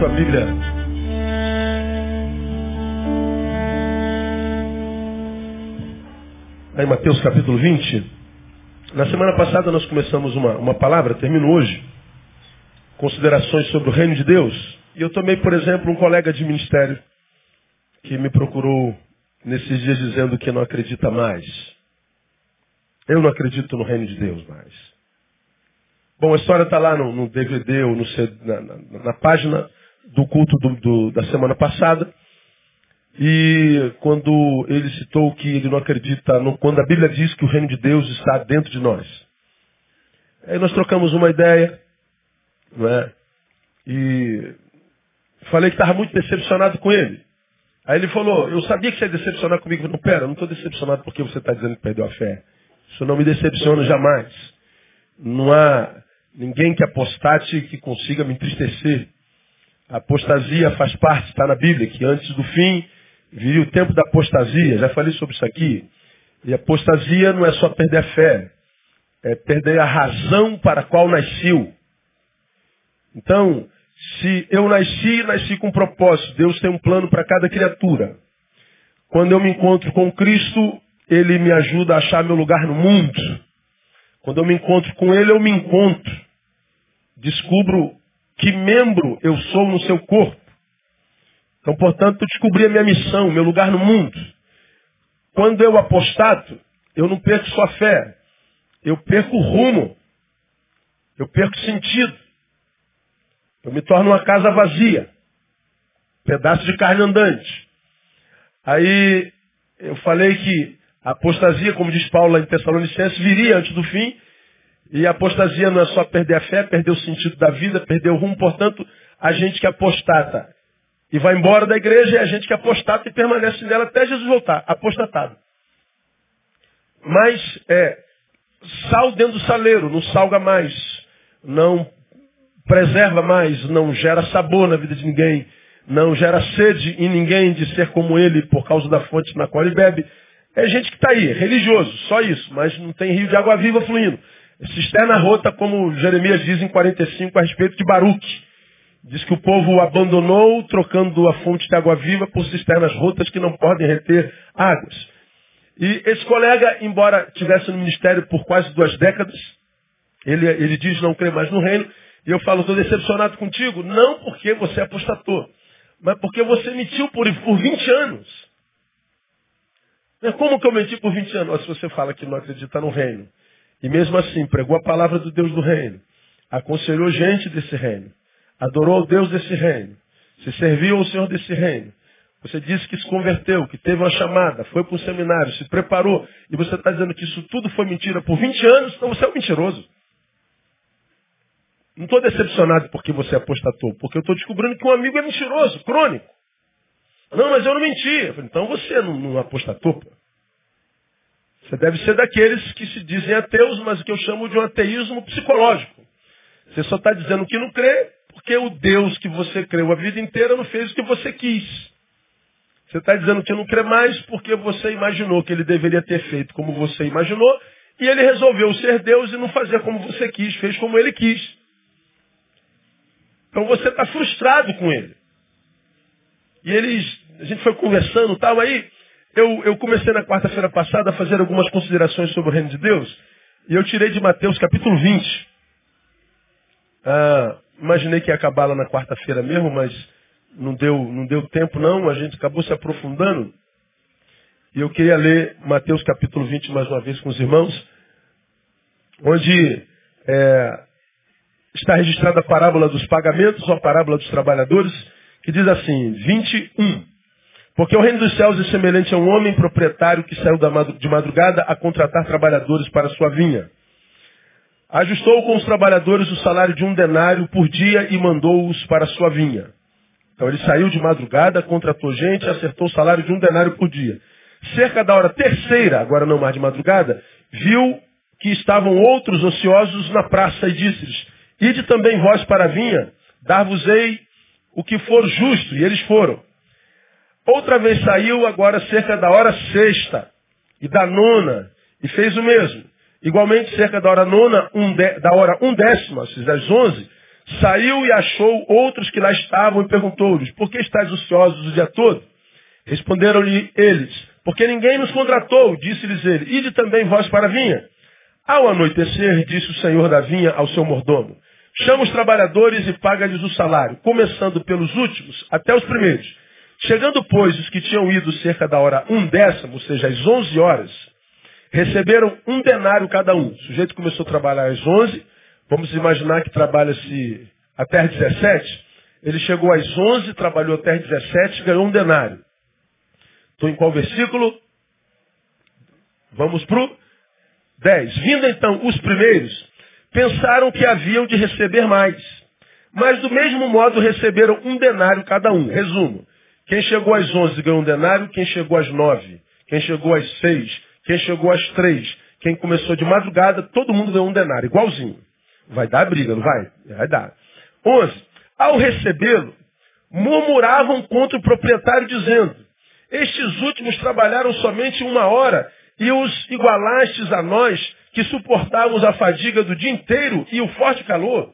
tua Bíblia. Aí Mateus capítulo 20. Na semana passada nós começamos uma, uma palavra, termino hoje. Considerações sobre o reino de Deus. E eu tomei, por exemplo, um colega de ministério que me procurou nesses dias dizendo que não acredita mais. Eu não acredito no reino de Deus mais. Bom, a história está lá no, no, DVD ou no, na, na, na, página do culto do, do, da semana passada. E quando ele citou que ele não acredita, no, quando a Bíblia diz que o reino de Deus está dentro de nós. Aí nós trocamos uma ideia, não é? E falei que estava muito decepcionado com ele. Aí ele falou, eu sabia que você ia decepcionar comigo. Eu falei, pera, eu não estou decepcionado porque você está dizendo que perdeu a fé. Isso não me decepciona jamais. Não há ninguém que apostate que consiga me entristecer. A apostasia faz parte, está na Bíblia, que antes do fim viria o tempo da apostasia. Já falei sobre isso aqui. E apostasia não é só perder a fé, é perder a razão para a qual nasceu. Então, se eu nasci, nasci com um propósito. Deus tem um plano para cada criatura. Quando eu me encontro com Cristo, Ele me ajuda a achar meu lugar no mundo. Quando eu me encontro com Ele, eu me encontro. Descubro que membro eu sou no seu corpo. Então, portanto, descobri a minha missão, meu lugar no mundo. Quando eu apostato, eu não perco só fé. Eu perco rumo. Eu perco sentido. Eu me torno uma casa vazia. Pedaço de carne andante. Aí eu falei que a apostasia, como diz Paulo em Tessalonicenses, viria antes do fim. E apostasia não é só perder a fé, perder o sentido da vida, perder o rumo. Portanto, a gente que apostata e vai embora da igreja é a gente que apostata e permanece nela até Jesus voltar. Apostatado. Mas é sal dentro do saleiro, não salga mais. Não preserva mais, não gera sabor na vida de ninguém, não gera sede em ninguém de ser como ele por causa da fonte na qual ele bebe. É gente que está aí, religioso, só isso, mas não tem rio de água viva fluindo. Cisterna rota, como Jeremias diz em 45 a respeito de Baruque. Diz que o povo abandonou, trocando a fonte de água viva por cisternas rotas que não podem reter águas. E esse colega, embora tivesse no ministério por quase duas décadas, ele, ele diz não crer mais no reino, e eu falo, estou decepcionado contigo, não porque você apostatou, mas porque você mentiu por, por 20 anos. Como que eu menti por 20 anos? Se você fala que não acredita no reino. E mesmo assim, pregou a palavra do Deus do reino. Aconselhou gente desse reino. Adorou o Deus desse reino. Se serviu ao Senhor desse reino. Você disse que se converteu, que teve uma chamada, foi para um seminário, se preparou. E você está dizendo que isso tudo foi mentira por 20 anos, então você é um mentiroso. Não estou decepcionado porque você apostatou, porque eu estou descobrindo que um amigo é mentiroso, crônico. Não, mas eu não menti. Eu falei, então você não, não apostatou. Pô. Você deve ser daqueles que se dizem ateus, mas que eu chamo de um ateísmo psicológico. Você só está dizendo que não crê porque o Deus que você creu a vida inteira não fez o que você quis. Você está dizendo que não crê mais porque você imaginou que ele deveria ter feito como você imaginou e ele resolveu ser Deus e não fazer como você quis, fez como ele quis. Então você está frustrado com ele. E eles, a gente foi conversando tal, aí eu, eu comecei na quarta-feira passada a fazer algumas considerações sobre o reino de Deus, e eu tirei de Mateus capítulo 20. Ah, imaginei que ia acabar lá na quarta-feira mesmo, mas não deu, não deu tempo não, a gente acabou se aprofundando. E eu queria ler Mateus capítulo 20 mais uma vez com os irmãos, onde é, está registrada a parábola dos pagamentos, ou a parábola dos trabalhadores, que diz assim, 21. Porque o reino dos céus é semelhante a um homem proprietário que saiu de madrugada a contratar trabalhadores para sua vinha. Ajustou com os trabalhadores o salário de um denário por dia e mandou-os para sua vinha. Então ele saiu de madrugada, contratou gente, acertou o salário de um denário por dia. Cerca da hora terceira, agora não mais de madrugada, viu que estavam outros ociosos na praça e disse-lhes, Ide também vós para a vinha, dar-vos-ei o que for justo. E eles foram. Outra vez saiu, agora cerca da hora sexta e da nona, e fez o mesmo. Igualmente, cerca da hora nona, um de, da hora um décima, às onze, Saiu e achou outros que lá estavam e perguntou-lhes, por que estáis ociosos o dia todo? Responderam-lhe eles, porque ninguém nos contratou, disse-lhes ele, ide também vós para a vinha. Ao anoitecer, disse o senhor da vinha ao seu mordomo, chama os trabalhadores e paga-lhes o salário, começando pelos últimos até os primeiros. Chegando, pois, os que tinham ido cerca da hora um décimo, ou seja, às onze horas, receberam um denário cada um. O sujeito começou a trabalhar às onze, vamos imaginar que trabalha-se até às 17. Ele chegou às 11, trabalhou até às 17, ganhou um denário. Estou em qual versículo? Vamos para o 10. Vindo então os primeiros, pensaram que haviam de receber mais. Mas do mesmo modo receberam um denário cada um. Resumo. Quem chegou às 11 ganhou um denário, quem chegou às 9, quem chegou às 6, quem chegou às 3, quem começou de madrugada, todo mundo ganhou um denário, igualzinho. Vai dar briga, não vai? Vai dar. 11. Ao recebê-lo, murmuravam contra o proprietário, dizendo: Estes últimos trabalharam somente uma hora e os igualastes a nós, que suportávamos a fadiga do dia inteiro e o forte calor.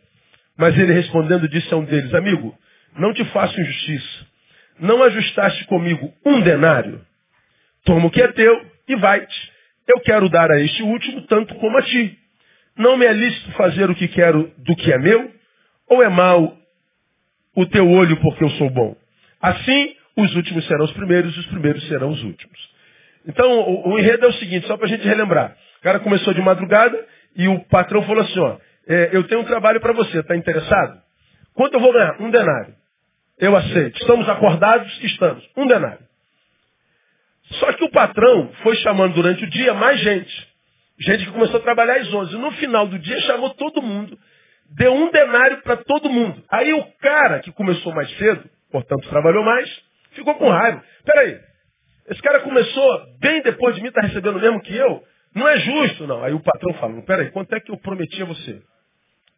Mas ele respondendo disse a um deles: Amigo, não te faço injustiça. Não ajustaste comigo um denário? Toma o que é teu e vai-te. Eu quero dar a este último tanto como a ti. Não me é lícito fazer o que quero do que é meu? Ou é mal o teu olho porque eu sou bom? Assim, os últimos serão os primeiros e os primeiros serão os últimos. Então, o, o enredo é o seguinte, só para a gente relembrar. O cara começou de madrugada e o patrão falou assim, ó, é, eu tenho um trabalho para você, está interessado? Quanto eu vou ganhar? Um denário. Eu aceito. Estamos acordados? Estamos. Um denário. Só que o patrão foi chamando durante o dia mais gente. Gente que começou a trabalhar às 11. No final do dia chamou todo mundo. Deu um denário para todo mundo. Aí o cara que começou mais cedo, portanto trabalhou mais, ficou com raiva. Peraí, esse cara começou bem depois de mim, está recebendo o mesmo que eu? Não é justo, não. Aí o patrão falou, peraí, quanto é que eu prometi a você?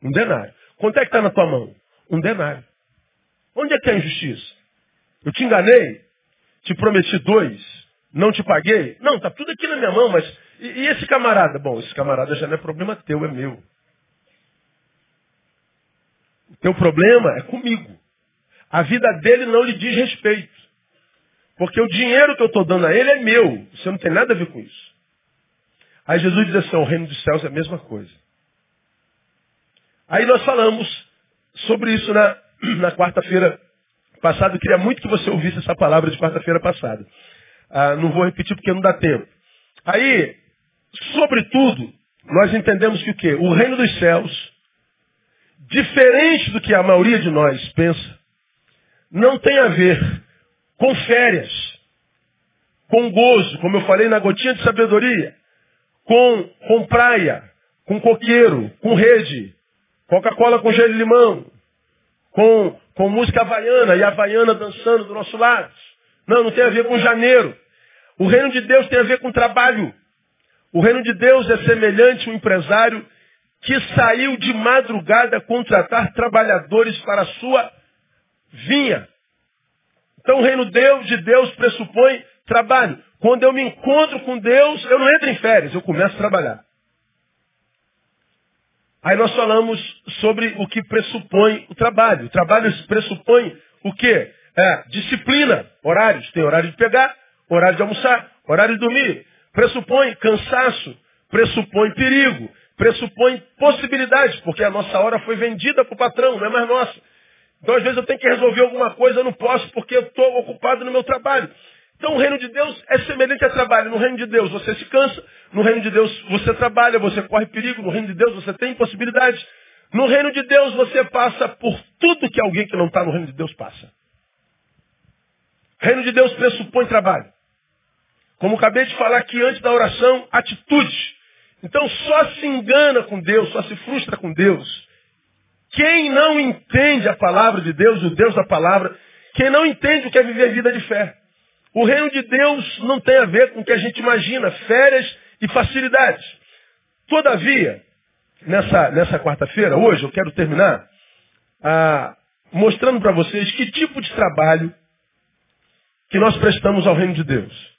Um denário. Quanto é que está na tua mão? Um denário. Onde é que é a injustiça? Eu te enganei? Te prometi dois? Não te paguei? Não, está tudo aqui na minha mão, mas e, e esse camarada? Bom, esse camarada já não é problema teu, é meu. O teu problema é comigo. A vida dele não lhe diz respeito. Porque o dinheiro que eu estou dando a ele é meu. Você não tem nada a ver com isso. Aí Jesus diz assim, o reino dos céus é a mesma coisa. Aí nós falamos sobre isso na, na quarta-feira passada. Eu queria muito que você ouvisse essa palavra de quarta-feira passada. Ah, não vou repetir porque não dá tempo. Aí, sobretudo, nós entendemos que o quê? O reino dos céus, diferente do que a maioria de nós pensa, não tem a ver com férias, com gozo, como eu falei na gotinha de sabedoria, com, com praia, com coqueiro, com rede, Coca-Cola com gelo e limão, com, com música havaiana e havaiana dançando do nosso lado. Não, não tem a ver com janeiro. O reino de Deus tem a ver com trabalho. O reino de Deus é semelhante a um empresário que saiu de madrugada contratar trabalhadores para a sua vinha. Então o reino Deus de Deus pressupõe trabalho. Quando eu me encontro com Deus, eu não entro em férias, eu começo a trabalhar. Aí nós falamos sobre o que pressupõe o trabalho. O trabalho pressupõe o quê? É, disciplina, horários. Tem horário de pegar, horário de almoçar, horário de dormir. Pressupõe cansaço, pressupõe perigo, pressupõe possibilidades, porque a nossa hora foi vendida para o patrão, não é mais nossa. Então, às vezes, eu tenho que resolver alguma coisa, eu não posso porque eu estou ocupado no meu trabalho. Então, o reino de Deus é semelhante a trabalho. No reino de Deus, você se cansa. No reino de Deus, você trabalha, você corre perigo. No reino de Deus, você tem possibilidades. No reino de Deus, você passa por tudo que alguém que não está no reino de Deus passa. Reino de Deus pressupõe trabalho. Como acabei de falar aqui antes da oração, atitude. Então, só se engana com Deus, só se frustra com Deus quem não entende a palavra de Deus, o Deus da palavra, quem não entende o que é viver vida de fé. O reino de Deus não tem a ver com o que a gente imagina, férias e facilidades. Todavia, nessa, nessa quarta-feira, hoje, eu quero terminar ah, mostrando para vocês que tipo de trabalho que nós prestamos ao reino de Deus.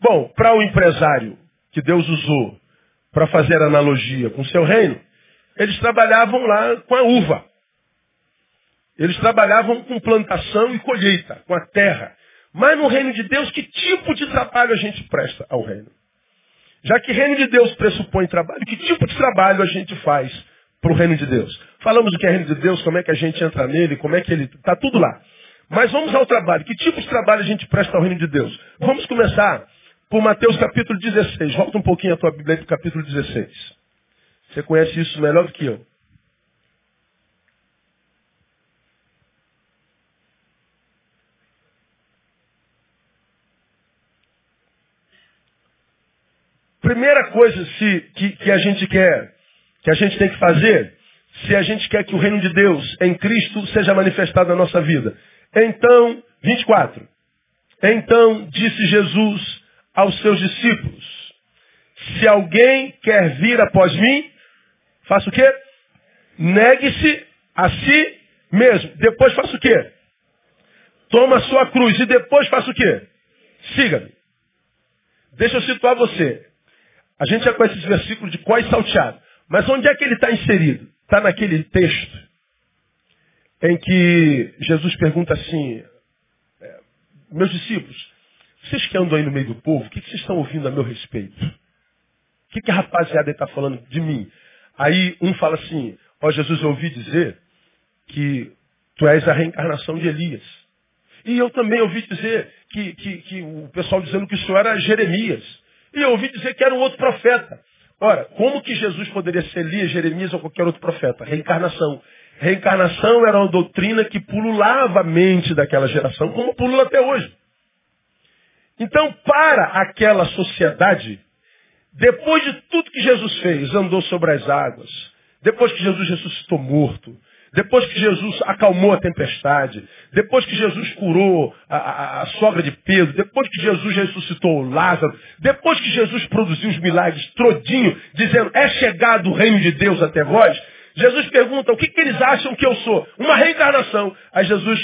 Bom, para o empresário que Deus usou para fazer analogia com o seu reino, eles trabalhavam lá com a uva. Eles trabalhavam com plantação e colheita, com a terra. Mas no reino de Deus, que tipo de trabalho a gente presta ao reino? Já que reino de Deus pressupõe trabalho, que tipo de trabalho a gente faz para o reino de Deus? Falamos o que é reino de Deus, como é que a gente entra nele, como é que ele. Está tudo lá. Mas vamos ao trabalho. Que tipo de trabalho a gente presta ao reino de Deus? Vamos começar por Mateus capítulo 16. Volta um pouquinho a tua Bíblia para o capítulo 16. Você conhece isso melhor do que eu. Primeira coisa se, que, que a gente quer, que a gente tem que fazer, se a gente quer que o reino de Deus em Cristo seja manifestado na nossa vida. Então, 24. Então disse Jesus aos seus discípulos, se alguém quer vir após mim, faça o quê? Negue-se a si mesmo. Depois faça o quê? Toma a sua cruz. E depois faça o quê? Siga-me. Deixa eu situar você. A gente já conhece esse versículo de có e salteado. Mas onde é que ele está inserido? Está naquele texto em que Jesus pergunta assim, é, meus discípulos, vocês que andam aí no meio do povo, o que, vocês estão ouvindo a meu respeito? O que, que a rapaziada está falando de mim? Aí um fala assim, ó Jesus, eu ouvi dizer que tu és a reencarnação de Elias. E eu também ouvi dizer que, que, que o pessoal dizendo que o senhor era Jeremias. E eu ouvi dizer que era um outro profeta. Ora, como que Jesus poderia ser Elias, Jeremias ou qualquer outro profeta? Reencarnação. Reencarnação era uma doutrina que pululava a mente daquela geração, como pulula até hoje. Então, para aquela sociedade, depois de tudo que Jesus fez, andou sobre as águas, depois que Jesus ressuscitou morto, depois que Jesus acalmou a tempestade, depois que Jesus curou a, a, a, sogra de Pedro, depois que Jesus ressuscitou Lázaro, depois que Jesus produziu os milagres trodinho, dizendo, é chegado o reino de Deus até vós, Jesus pergunta, o que, que eles acham que eu sou? Uma reencarnação. Aí Jesus,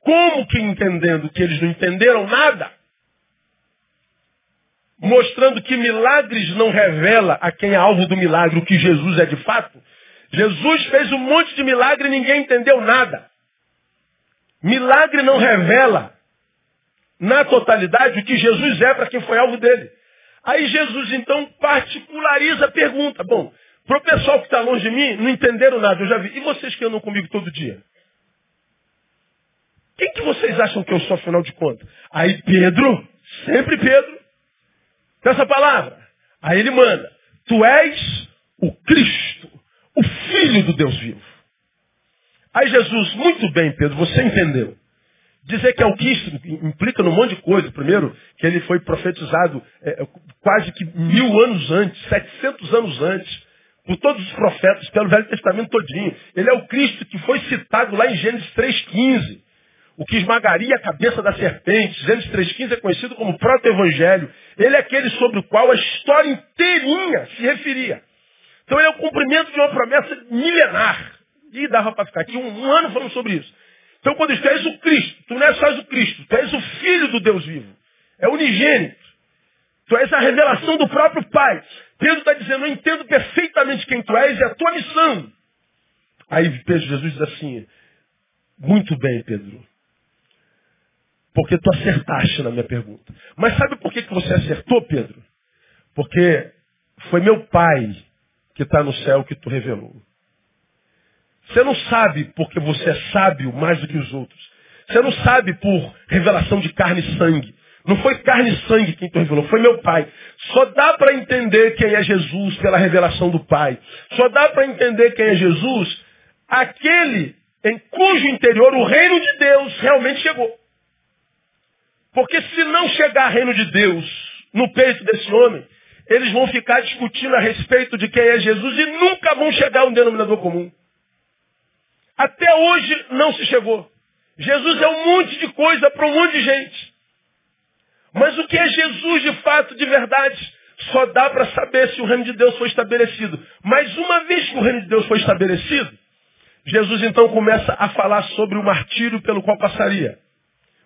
como que entendendo que eles não entenderam nada, mostrando que milagres não revela a quem é alvo do milagre o que Jesus é de fato, Jesus fez um monte de milagre e ninguém entendeu nada. Milagre não revela na totalidade o que Jesus é para quem foi alvo dele. Aí Jesus então particulariza a pergunta. Bom, para o pessoal que está longe de mim, não entenderam nada, eu já vi. E vocês que andam comigo todo dia? Quem que vocês acham que eu sou, afinal de contas? Aí Pedro, sempre Pedro, com essa palavra. Aí ele manda, tu és o Cristo, Filho do Deus vivo. Aí Jesus, muito bem, Pedro, você entendeu. Dizer que é o Cristo implica num monte de coisa. Primeiro, que ele foi profetizado é, quase que mil anos antes, setecentos anos antes, por todos os profetas, pelo Velho Testamento todinho. Ele é o Cristo que foi citado lá em Gênesis 3,15. O que esmagaria a cabeça da serpente. Gênesis 3,15 é conhecido como proto-evangelho. Ele é aquele sobre o qual a história inteirinha se referia. Então ele é o cumprimento de uma promessa milenar. E dava para ficar aqui um, um, ano falando sobre isso. Então quando diz, tu és o Cristo, tu não és só o Cristo, tu és o Filho do Deus vivo. É unigênito. Tu és a revelação do próprio Pai. Pedro está dizendo, eu entendo perfeitamente quem tu és e a tua missão. Aí Pedro, Jesus diz assim, muito bem, Pedro. Porque tu acertaste na minha pergunta. Mas sabe por que, que você acertou, Pedro? Porque foi meu pai que está no céu que tu revelou. Você não sabe porque você é sábio mais do que os outros. Você não sabe por revelação de carne e sangue. Não foi carne e sangue quem tu revelou, foi meu pai. Só dá para entender quem é Jesus pela revelação do Pai. Só dá para entender quem é Jesus aquele em cujo interior o reino de Deus realmente chegou. Porque se não chegar o reino de Deus no peito desse homem, eles vão ficar discutindo a respeito de quem é Jesus e nunca vão chegar a um denominador comum. Até hoje não se chegou. Jesus é um monte de coisa para um monte de gente. Mas o que é Jesus de fato, de verdade? Só dá para saber se o reino de Deus foi estabelecido. Mas uma vez que o reino de Deus foi estabelecido, Jesus então começa a falar sobre o martírio pelo qual passaria.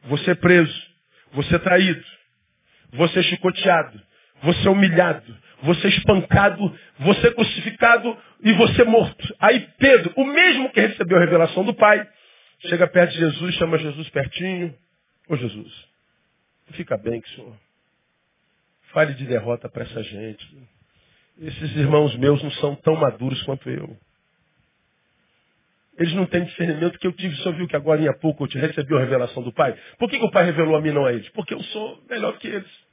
Você preso, você traído, você chicoteado, você humilhado, você espancado, você crucificado e você morto. Aí Pedro, o mesmo que recebeu a revelação do Pai, chega perto de Jesus, chama Jesus pertinho. Ô Jesus, fica bem que o senhor fale de derrota para essa gente. Esses irmãos meus não são tão maduros quanto eu. Eles não têm discernimento que eu tive. Só viu que agora em pouco eu te recebi a revelação do Pai? Por que, que o Pai revelou a mim não a eles? Porque eu sou melhor que eles.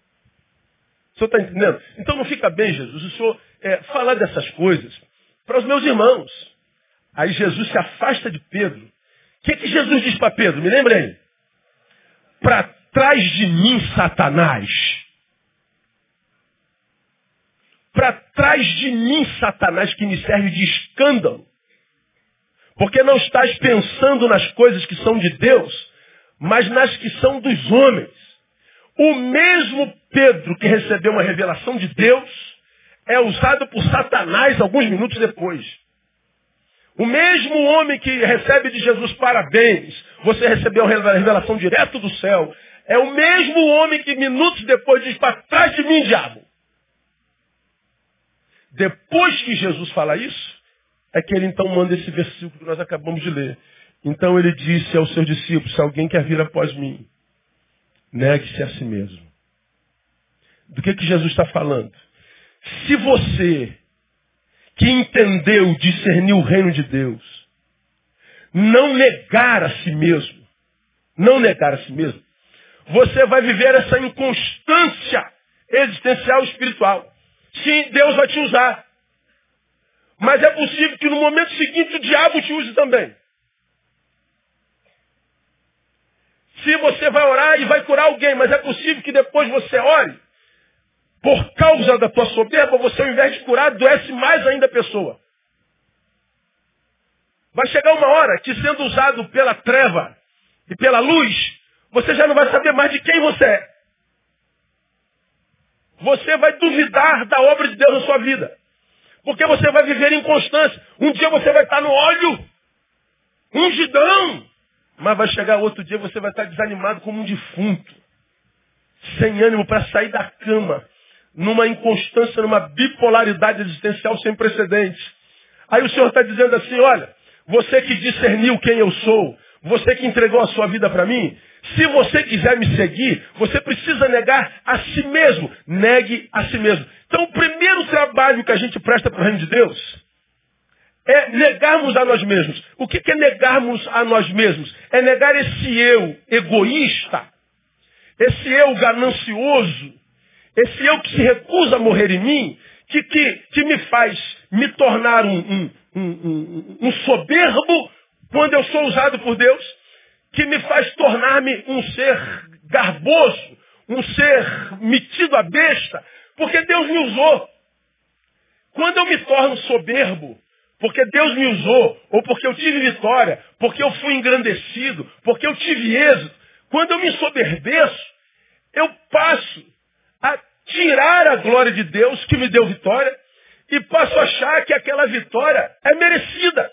O senhor está entendendo? Então não fica bem, Jesus, o senhor é, falar dessas coisas para os meus irmãos. Aí Jesus se afasta de Pedro. O que, que Jesus diz para Pedro? Me lembrei. Para trás de mim, Satanás. Para trás de mim, Satanás, que me serve de escândalo. Porque não estás pensando nas coisas que são de Deus, mas nas que são dos homens. O mesmo Pedro que recebeu uma revelação de Deus é usado por Satanás alguns minutos depois. O mesmo homem que recebe de Jesus parabéns, você recebeu a revelação direto do céu, é o mesmo homem que minutos depois diz para trás de mim, diabo. Depois que Jesus fala isso, é que ele então manda esse versículo que nós acabamos de ler. Então ele disse aos seus discípulos, se alguém quer vir após mim, negue-se a si mesmo. Do que, que Jesus está falando? Se você que entendeu, discerniu o reino de Deus, não negar a si mesmo, não negar a si mesmo, você vai viver essa inconstância existencial espiritual. Sim, Deus vai te usar. Mas é possível que no momento seguinte o diabo te use também. Se você vai orar e vai curar alguém, mas é possível que depois você ore, por causa da tua soberba, você ao invés de curar, adoece mais ainda a pessoa. Vai chegar uma hora que sendo usado pela treva e pela luz, você já não vai saber mais de quem você é. Você vai duvidar da obra de Deus na sua vida. Porque você vai viver em constância. Um dia você vai estar no óleo, ungidão. Mas vai chegar outro dia você vai estar desanimado como um defunto. Sem ânimo para sair da cama. Numa inconstância, numa bipolaridade existencial sem precedentes. Aí o Senhor está dizendo assim, olha, você que discerniu quem eu sou, você que entregou a sua vida para mim, se você quiser me seguir, você precisa negar a si mesmo. Negue a si mesmo. Então, o primeiro trabalho que a gente presta para o reino de Deus é negarmos a nós mesmos. O que é negarmos a nós mesmos? É negar esse eu egoísta, esse eu ganancioso, esse eu que se recusa a morrer em mim, que, que, que me faz me tornar um, um, um, um soberbo quando eu sou usado por Deus que me faz tornar-me um ser garboso, um ser metido a besta, porque Deus me usou. Quando eu me torno soberbo, porque Deus me usou, ou porque eu tive vitória, porque eu fui engrandecido, porque eu tive êxito, quando eu me soberbeço, eu passo a tirar a glória de Deus que me deu vitória e passo a achar que aquela vitória é merecida.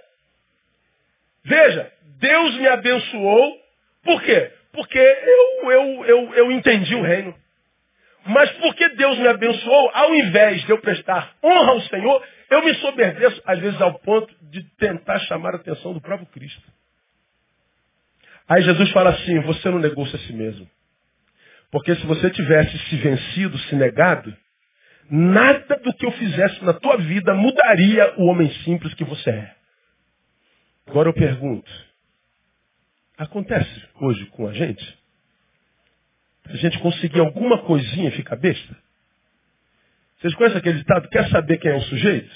Veja, Deus me abençoou. Por quê? Porque eu, eu, eu, eu entendi o reino. Mas porque Deus me abençoou, ao invés de eu prestar honra ao Senhor, eu me soberbeço, às vezes ao ponto de tentar chamar a atenção do próprio Cristo. Aí Jesus fala assim, você não negou-se a si mesmo. Porque se você tivesse se vencido, se negado, nada do que eu fizesse na tua vida mudaria o homem simples que você é. Agora eu pergunto, Acontece hoje com a gente? A gente conseguir alguma coisinha ficar besta? Vocês conhecem aquele ditado? Quer saber quem é o sujeito?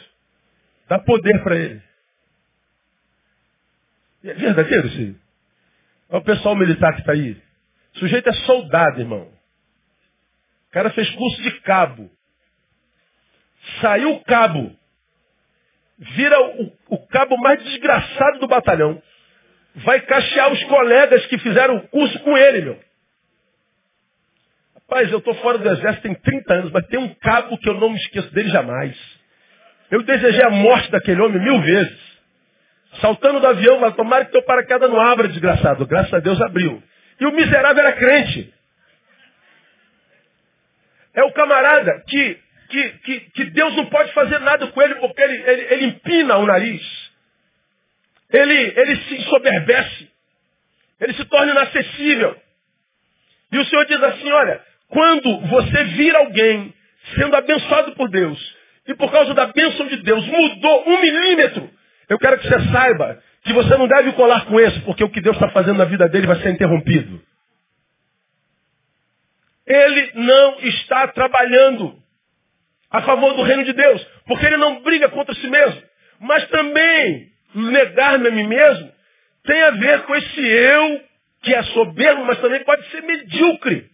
Dá poder para ele. É verdadeiro, sim. Olha o pessoal militar que está aí. O sujeito é soldado, irmão. O cara fez curso de cabo. Saiu o cabo. Vira o, o cabo mais desgraçado do batalhão vai cachear os colegas que fizeram o curso com ele, meu. Rapaz, eu estou fora do exército tem 30 anos, mas tem um cabo que eu não me esqueço dele jamais. Eu desejei a morte daquele homem mil vezes. Saltando do avião, mas tomara que teu paraquedas não abra, desgraçado. Graças a Deus abriu. E o miserável era crente. É o camarada que, que, que, que Deus não pode fazer nada com ele porque ele, ele, ele empina o nariz. Ele, ele se ensoberbece. Ele se torna inacessível. E o Senhor diz assim, olha, quando você vir alguém sendo abençoado por Deus, e por causa da bênção de Deus mudou um milímetro, eu quero que você saiba que você não deve colar com esse, porque o que Deus está fazendo na vida dele vai ser interrompido. Ele não está trabalhando a favor do reino de Deus, porque ele não briga contra si mesmo. Mas também negar-me a mim mesmo tem a ver com esse eu que é soberbo, mas também pode ser medíocre.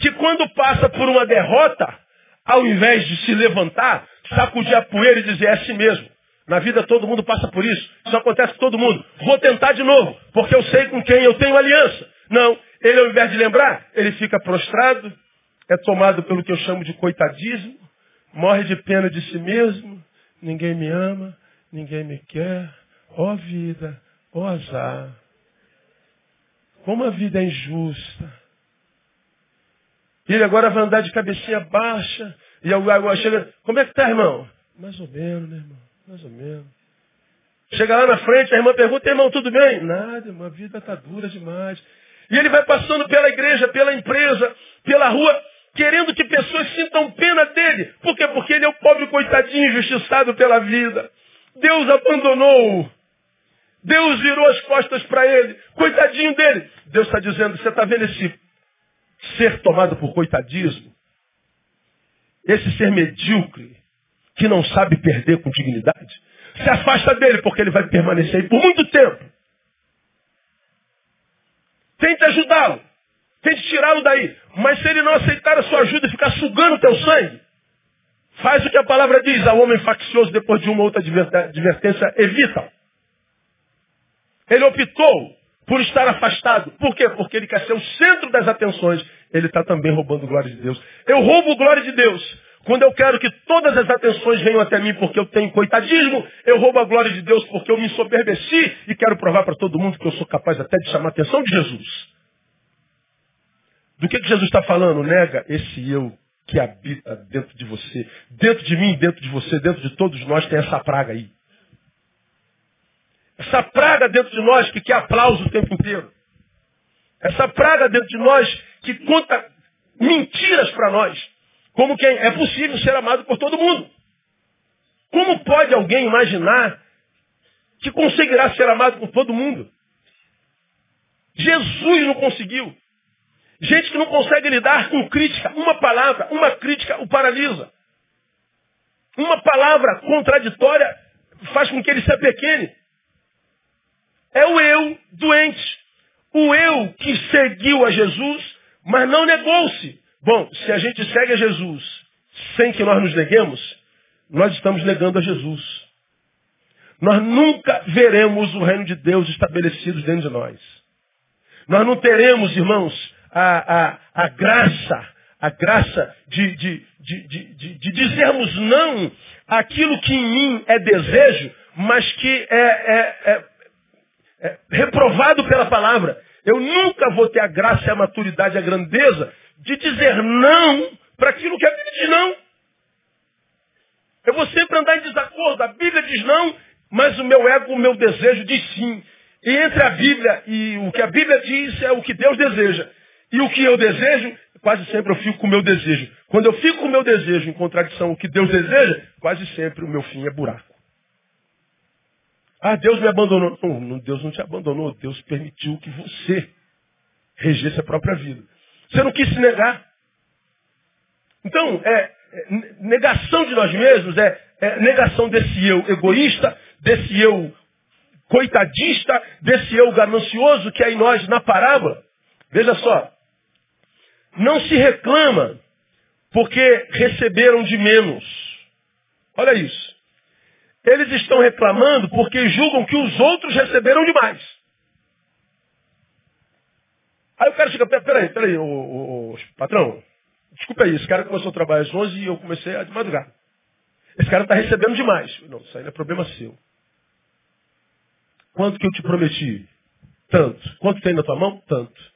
Que quando passa por uma derrota, ao invés de se levantar, sacudir a poeira e dizer é assim mesmo. Na vida todo mundo passa por isso. Isso acontece com todo mundo. Vou tentar de novo, porque eu sei com quem eu tenho aliança. Não, ele ao invés de lembrar, ele fica prostrado, é tomado pelo que eu chamo de coitadismo, morre de pena de si mesmo, ninguém me ama, ninguém me quer, ó vida, ó azar. Como a vida é injusta. Ele agora vai andar de cabecinha baixa, e agora chega, como é que tá, irmão? Mais ou menos, né, irmão? Mais ou menos. Chega lá na frente, a irmã pergunta, irmão, tudo bem? Nada, irmão, a vida está dura demais. E ele vai passando pela igreja, pela empresa, pela rua, querendo que pessoas sintam pena dele. Por quê? Porque ele é o pobre coitadinho injustiçado pela vida. Deus abandonou-o. Deus virou as costas para ele. Coitadinho dele. Deus está dizendo, você está vendo esse ser tomado por coitadismo? Esse ser medíocre, que não sabe perder com dignidade, se afasta dele, porque ele vai permanecer aí por muito tempo. Tente ajudá-lo. Tente tirá-lo daí. Mas se ele não aceitar a sua ajuda e ficar sugando o teu sangue, faz o que a palavra diz. Ao homem faccioso, depois de uma outra advertência, evita. Ele optou por estar afastado. Por quê? Porque ele quer ser o centro das atenções. Ele está também roubando glória de Deus. Eu roubo glória de Deus quando eu quero que todas as atenções venham até mim porque eu tenho coitadismo, eu roubo a glória de Deus porque eu me soberbeci e quero provar para todo mundo que eu sou capaz até de chamar a atenção de Jesus. Do que, que Jesus está falando? Nega esse eu que habita dentro de você. Dentro de mim, dentro de você, dentro de todos nós tem essa praga aí. Essa praga dentro de nós que quer aplauso o tempo inteiro. Essa praga dentro de nós que conta mentiras para nós. Como quem é possível ser amado por todo mundo. Como pode alguém imaginar que conseguirá ser amado por todo mundo? Jesus não conseguiu. Gente que não consegue lidar com crítica. Uma palavra, uma crítica o paralisa. Uma palavra contraditória faz com que ele se apequene. É o eu doente. O eu que seguiu a Jesus, mas não negou-se. Bom, se a gente segue a Jesus sem que nós nos neguemos, nós estamos negando a Jesus. Nós nunca veremos o reino de Deus estabelecido dentro de nós. Nós não teremos, irmãos, a, a, a graça, a graça de, de, de, de, dizermos não àquilo que em mim é desejo, mas que é, é, é, é reprovado pela palavra. Eu nunca vou ter a graça, a maturidade, a grandeza de dizer não para aquilo que a Bíblia diz não. Eu vou sempre andar em desacordo. A Bíblia diz não, mas o meu ego, o meu desejo diz sim. E entre a Bíblia e o que a Bíblia diz é o que Deus deseja. E o que eu desejo, quase sempre eu fico com o meu desejo. Quando eu fico com o meu desejo em contradição com o que Deus deseja, quase sempre o meu fim é buraco. Ah, Deus me abandonou. Não, Deus não te abandonou. Deus permitiu que você regesse a própria vida. Você não quis se negar. Então, é, é negação de nós mesmos, é, é negação desse eu egoísta, desse eu coitadista, desse eu ganancioso que é em nós na parábola. Veja só. Não se reclama porque receberam de menos. Olha isso. Eles estão reclamando porque julgam que os outros receberam demais. Aí o cara chega, peraí, peraí, ô, ô, ô, patrão, desculpa aí, esse cara começou a trabalhar às 11 e eu comecei a de madrugada. Esse cara está recebendo demais. Não, isso aí não é problema seu. Quanto que eu te prometi? Tanto. Quanto tem na tua mão? Tanto.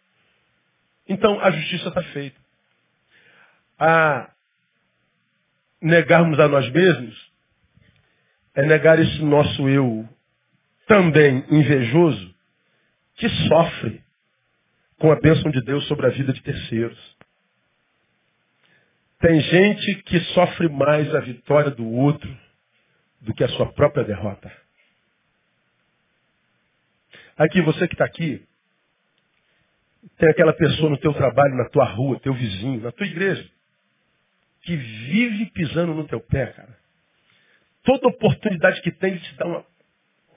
Então a justiça está feita. A negarmos a nós mesmos é negar esse nosso eu também invejoso que sofre com a bênção de Deus sobre a vida de terceiros. Tem gente que sofre mais a vitória do outro do que a sua própria derrota. Aqui, você que está aqui, tem aquela pessoa no teu trabalho, na tua rua, teu vizinho, na tua igreja, que vive pisando no teu pé, cara. Toda oportunidade que tem, ele te dá uma,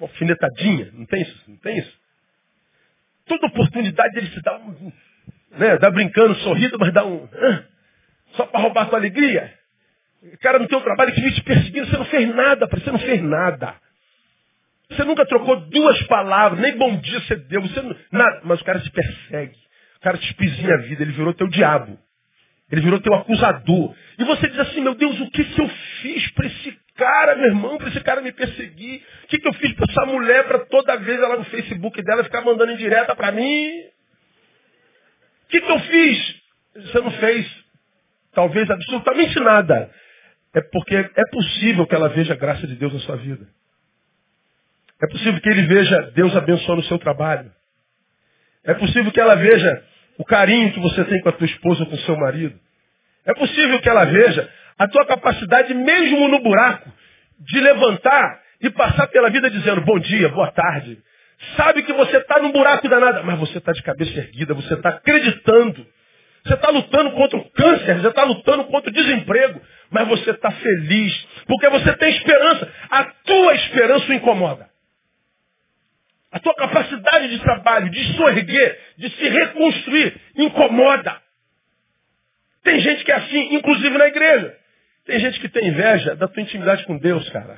alfinetadinha. Não tem isso? Não tem isso? Toda oportunidade ele te dá um. Né, dá brincando, sorrindo, mas dá um. Só para roubar tua alegria. Cara no teu trabalho que vive te perseguindo, você não fez nada, você não fez nada. Você nunca trocou duas palavras, nem bom dia você deu, você não, nada, mas o cara te persegue. O cara te espizinha a vida, ele virou teu diabo. Ele virou teu acusador. E você diz assim, meu Deus, o que, que eu fiz para esse cara, meu irmão, para esse cara me perseguir? O que, que eu fiz para essa mulher para toda vez ela no Facebook dela ficar mandando indireta para mim? O que, que eu fiz? Você não fez talvez absolutamente nada. É porque é possível que ela veja a graça de Deus na sua vida. É possível que ele veja Deus abençoando o seu trabalho. É possível que ela veja o carinho que você tem com a tua esposa ou com o seu marido. É possível que ela veja a tua capacidade, mesmo no buraco, de levantar e passar pela vida dizendo bom dia, boa tarde. Sabe que você está num buraco danado, mas você está de cabeça erguida, você está acreditando. Você está lutando contra o câncer, você está lutando contra o desemprego, mas você está feliz, porque você tem esperança. A tua esperança o incomoda. A tua capacidade de trabalho, de se erguer, de se reconstruir, incomoda. Tem gente que é assim, inclusive na igreja. Tem gente que tem inveja da tua intimidade com Deus, cara.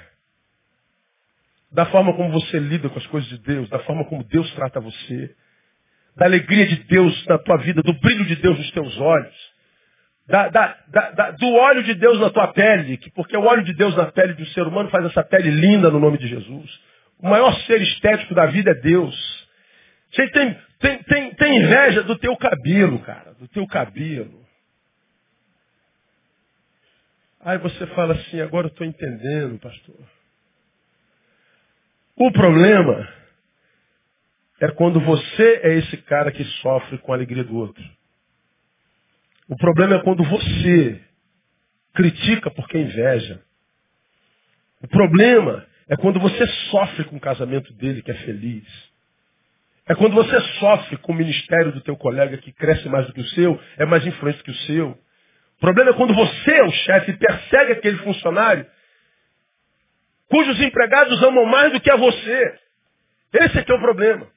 Da forma como você lida com as coisas de Deus, da forma como Deus trata você. Da alegria de Deus na tua vida, do brilho de Deus nos teus olhos. Da, da, da, do óleo de Deus na tua pele, que, porque o óleo de Deus na pele do ser humano faz essa pele linda no nome de Jesus. O maior ser estético da vida é Deus. Você tem, tem, tem, tem inveja do teu cabelo, cara, do teu cabelo. Aí você fala assim, agora eu estou entendendo, pastor. O problema é quando você é esse cara que sofre com a alegria do outro. O problema é quando você critica porque inveja. O problema é quando você sofre com o casamento dele que é feliz. É quando você sofre com o ministério do teu colega que cresce mais do que o seu, é mais influente que o seu. O problema é quando você o chefe persegue aquele funcionário cujos empregados amam mais do que a você. Esse é que é o problema.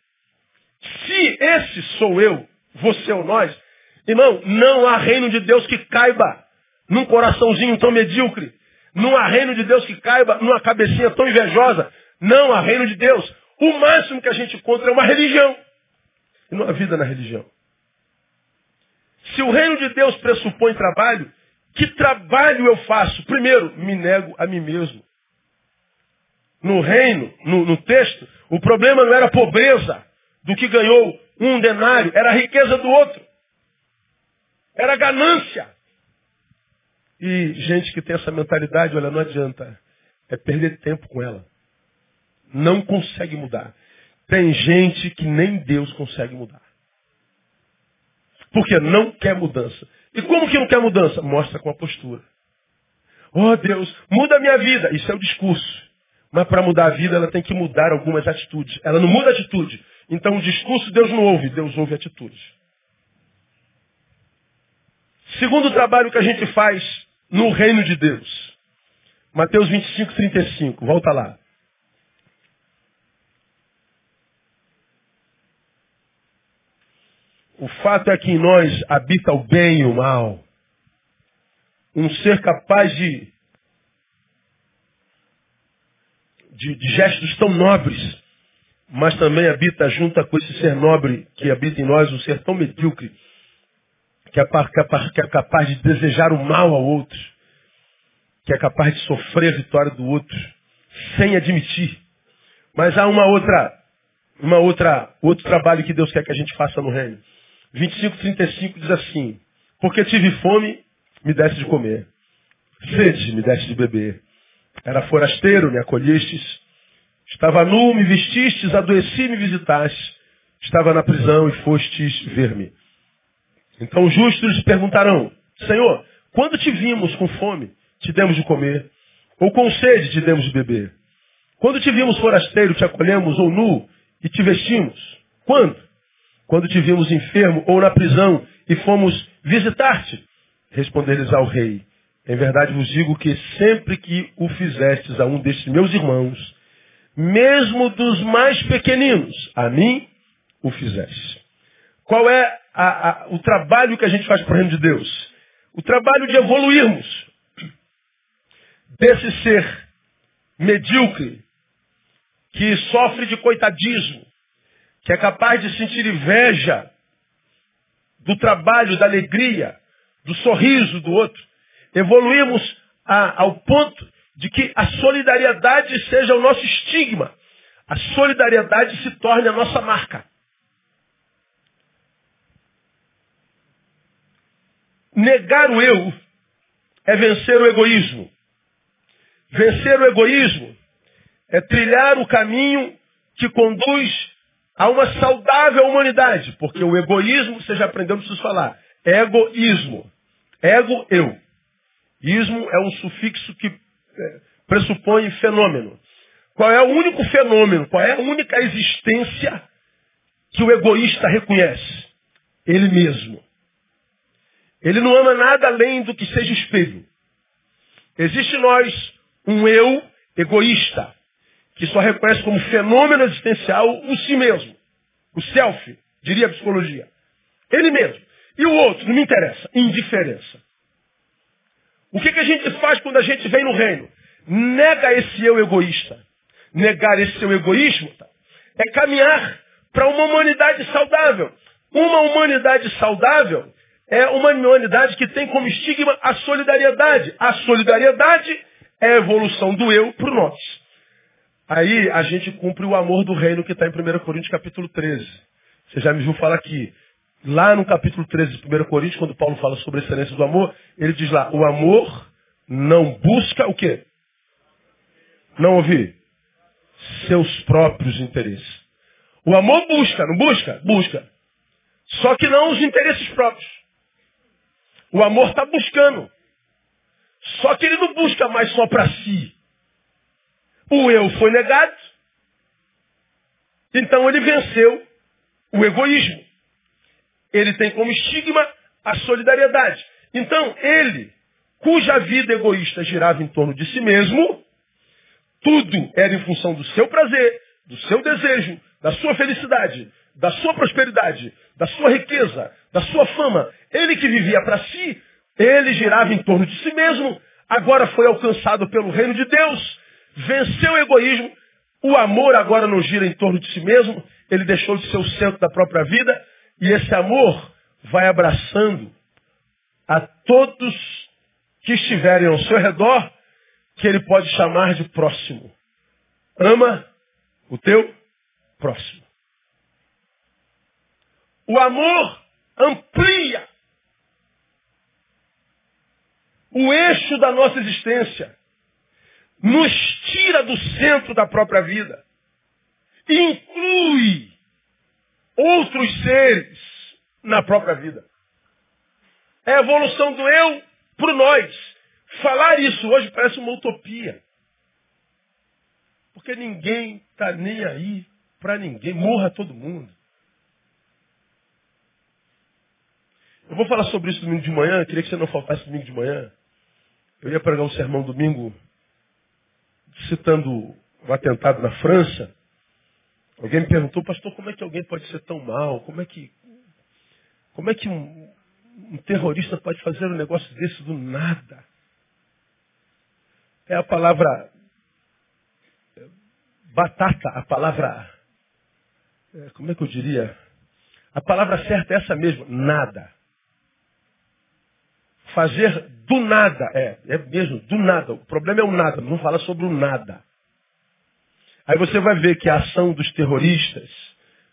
Se esse sou eu, você ou nós, irmão, não há reino de Deus que caiba num coraçãozinho tão medíocre. Não há reino de Deus que caiba numa cabecinha tão invejosa. Não há reino de Deus. O máximo que a gente encontra é uma religião. E não há vida na religião. Se o reino de Deus pressupõe trabalho, que trabalho eu faço? Primeiro, me nego a mim mesmo. No reino, no, no texto, o problema não era a pobreza do que ganhou um denário, era a riqueza do outro. Era a ganância. E gente que tem essa mentalidade, olha, não adianta. É perder tempo com ela. Não consegue mudar. Tem gente que nem Deus consegue mudar. Porque não quer mudança. E como que não quer mudança? Mostra com a postura. Oh Deus, muda a minha vida. Isso é o discurso. Mas para mudar a vida, ela tem que mudar algumas atitudes. Ela não muda a atitude. Então o discurso Deus não ouve, Deus ouve a atitude. Segundo trabalho que a gente faz no reino de Deus. Mateus 25, 35. Volta lá. O fato é que em nós habita o bem e o mal. Um ser capaz de, de, de gestos tão nobres, mas também habita junto com esse ser nobre que habita em nós, um ser tão medíocre, que é, que é capaz de desejar o mal ao outro, que é capaz de sofrer a vitória do outro, sem admitir. Mas há uma outra, uma outra, outro trabalho que Deus quer que a gente faça no reino. 25, 35 diz assim, porque tive fome, me deste de comer. Sede, me deste de beber. Era forasteiro, me acolhestes. Estava nu, me vestistes, adoeci, me visitastes. estava na prisão e fostes ver-me. Então os justos perguntarão, Senhor, quando te vimos com fome, te demos de comer, ou com sede te demos de beber? Quando te vimos forasteiro, te acolhemos, ou nu, e te vestimos? Quando? Quando te vimos enfermo ou na prisão e fomos visitar-te? Responder-lhes ao rei, em verdade vos digo que sempre que o fizestes a um destes meus irmãos, mesmo dos mais pequeninos, a mim o fizeste. Qual é a, a, o trabalho que a gente faz para o reino de Deus? O trabalho de evoluirmos desse ser medíocre, que sofre de coitadismo, que é capaz de sentir inveja do trabalho, da alegria, do sorriso do outro. Evoluímos a, ao ponto de que a solidariedade seja o nosso estigma. A solidariedade se torne a nossa marca. Negar o eu é vencer o egoísmo. Vencer o egoísmo é trilhar o caminho que conduz a uma saudável humanidade. Porque o egoísmo, você já aprendeu, não preciso falar. Egoísmo. Ego, eu. Ismo é um sufixo que é, pressupõe fenômeno. Qual é o único fenômeno? Qual é a única existência que o egoísta reconhece? Ele mesmo. Ele não ama nada além do que seja espelho. Existe em nós um eu egoísta, que só reconhece como fenômeno existencial o si mesmo. O self, diria a psicologia. Ele mesmo. E o outro, não me interessa. Indiferença. O que, que a gente faz quando a gente vem no reino? Nega esse eu egoísta. Negar esse seu egoísmo tá? é caminhar para uma humanidade saudável. Uma humanidade saudável é uma humanidade que tem como estigma a solidariedade. A solidariedade é a evolução do eu para o nós. Aí a gente cumpre o amor do reino que está em 1 Coríntios capítulo 13. Você já me viu falar aqui. Lá no capítulo 13 de 1 Coríntios, quando Paulo fala sobre a excelência do amor, ele diz lá, o amor não busca o quê? Não ouvi? Seus próprios interesses. O amor busca, não busca? Busca. Só que não os interesses próprios. O amor está buscando. Só que ele não busca mais só para si. O eu foi negado. Então ele venceu o egoísmo. Ele tem como estigma a solidariedade. Então ele, cuja vida egoísta girava em torno de si mesmo, tudo era em função do seu prazer, do seu desejo, da sua felicidade, da sua prosperidade, da sua riqueza, da sua fama. Ele que vivia para si, ele girava em torno de si mesmo, agora foi alcançado pelo reino de Deus, venceu o egoísmo, o amor agora não gira em torno de si mesmo, ele deixou de ser o centro da própria vida, e esse amor vai abraçando a todos que estiverem ao seu redor, que ele pode chamar de próximo. Ama o teu próximo. O amor amplia o eixo da nossa existência. Nos tira do centro da própria vida. Inclui outros seres na própria vida. É a evolução do eu para nós. Falar isso hoje parece uma utopia. Porque ninguém está nem aí para ninguém. Morra todo mundo. Eu vou falar sobre isso domingo de manhã. Queria que você não faltasse domingo de manhã. Eu ia pregar um sermão domingo citando o atentado na França. Alguém me perguntou, pastor, como é que alguém pode ser tão mal? Como é que, como é que um, um terrorista pode fazer um negócio desse do nada? É a palavra batata, a palavra, é, como é que eu diria? A palavra certa é essa mesmo, nada. Fazer do nada, é, é mesmo, do nada. O problema é o nada, não fala sobre o nada. Aí você vai ver que a ação dos terroristas,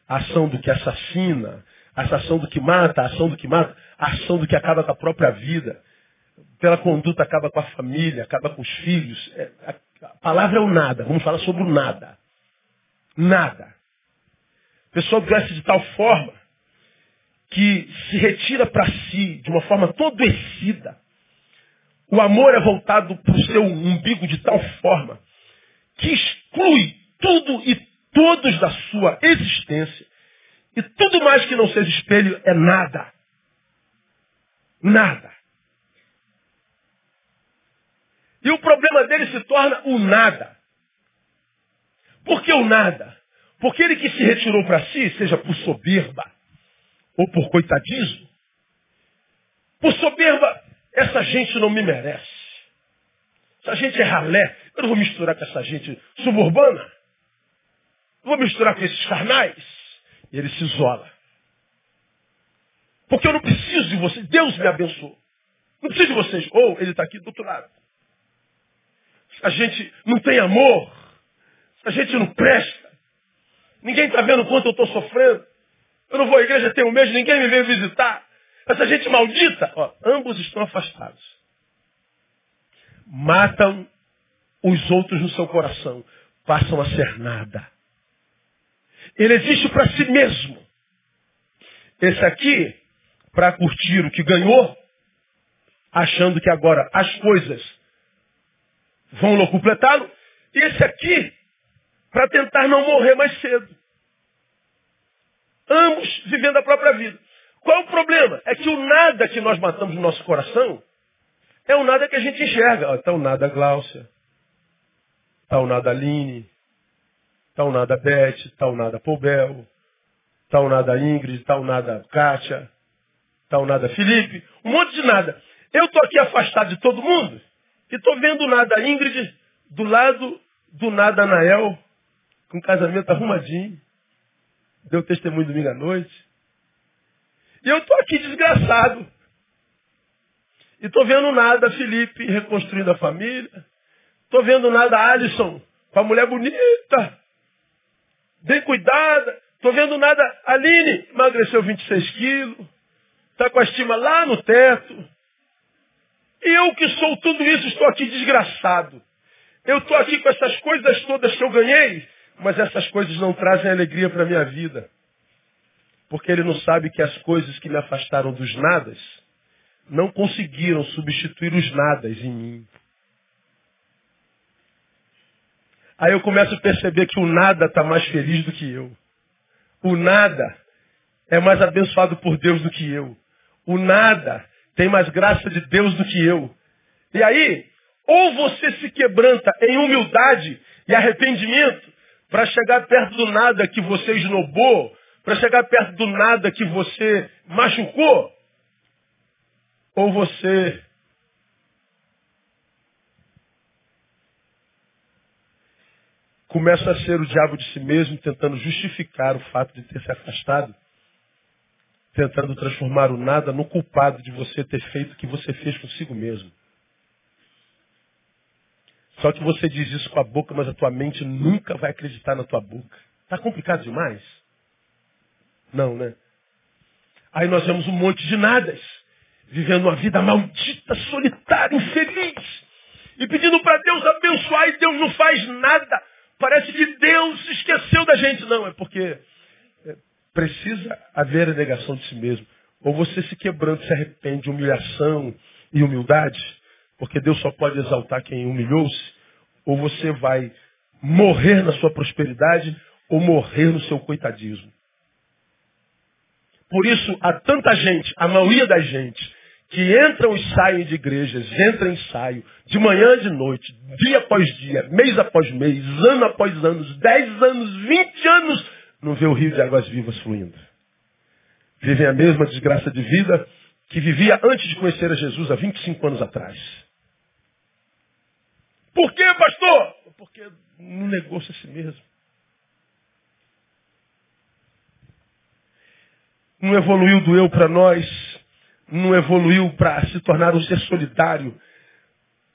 a ação do que assassina, a ação do que mata, a ação do que mata, a ação do que acaba com a própria vida, pela conduta acaba com a família, acaba com os filhos. É, a, a palavra é o nada, vamos falar sobre o nada. Nada. A pessoa adoece de tal forma que se retira para si de uma forma todoecida. O amor é voltado para o seu umbigo de tal forma que exclui tudo e todos da sua existência. E tudo mais que não seja espelho é nada. Nada. E o problema dele se torna o nada. Por que o nada? Porque ele que se retirou para si, seja por soberba ou por coitadismo, por soberba, essa gente não me merece. Essa gente é ralé. Eu não vou misturar com essa gente suburbana. Não vou misturar com esses carnais. E ele se isola. Porque eu não preciso de vocês. Deus me abençoou. Não preciso de vocês. Ou ele está aqui do outro lado. A gente não tem amor. A gente não presta. Ninguém está vendo quanto eu estou sofrendo. Eu não vou à igreja tem um mês, ninguém me veio visitar. Essa gente maldita. Ó, ambos estão afastados. Matam os outros no seu coração. Passam a ser nada. Ele existe para si mesmo. Esse aqui, para curtir o que ganhou, achando que agora as coisas vão locupletá-lo. E esse aqui, para tentar não morrer mais cedo. Ambos vivendo a própria vida. Qual é o problema? É que o nada que nós matamos no nosso coração é o nada que a gente enxerga. Está o nada Gláucia, está o nada Aline, está o nada Beth, está o nada Poubel, está o nada Ingrid, está o nada Kátia, está o nada Felipe, um monte de nada. Eu estou aqui afastado de todo mundo e estou vendo nada Ingrid do lado do nada Anael, com casamento arrumadinho. Deu testemunho domingo à noite. E eu estou aqui desgraçado. E estou vendo nada Felipe reconstruindo a família. Estou vendo nada Alisson com a mulher bonita. Bem cuidada. Estou vendo nada Aline emagreceu 26 quilos. Está com a estima lá no teto. E eu que sou tudo isso, estou aqui desgraçado. Eu estou aqui com essas coisas todas que eu ganhei, mas essas coisas não trazem alegria para a minha vida. Porque ele não sabe que as coisas que me afastaram dos nadas não conseguiram substituir os nadas em mim. Aí eu começo a perceber que o nada está mais feliz do que eu. O nada é mais abençoado por Deus do que eu. O nada tem mais graça de Deus do que eu. E aí, ou você se quebranta em humildade e arrependimento para chegar perto do nada que você esnobou, para chegar perto do nada que você machucou, ou você começa a ser o diabo de si mesmo, tentando justificar o fato de ter se afastado tentando transformar o nada no culpado de você ter feito o que você fez consigo mesmo. Só que você diz isso com a boca, mas a tua mente nunca vai acreditar na tua boca. Está complicado demais? Não, né? Aí nós vemos um monte de nadas, vivendo uma vida maldita, solitária, infeliz. E pedindo para Deus abençoar e Deus não faz nada. Parece que Deus esqueceu da gente. Não, é porque precisa haver a negação de si mesmo. Ou você se quebrando, se arrepende, humilhação e humildade, porque Deus só pode exaltar quem humilhou-se, ou você vai morrer na sua prosperidade ou morrer no seu coitadismo. Por isso, há tanta gente, a maioria das gente, que entram e saem de igrejas, entram e saem, de manhã de noite, dia após dia, mês após mês, ano após ano, dez anos, vinte anos, não vê o rio de águas vivas fluindo. Vivem a mesma desgraça de vida que vivia antes de conhecer a Jesus há 25 anos atrás. Por quê, pastor? Porque não negou-se a si mesmo. Não evoluiu do eu para nós. Não evoluiu para se tornar um ser solidário.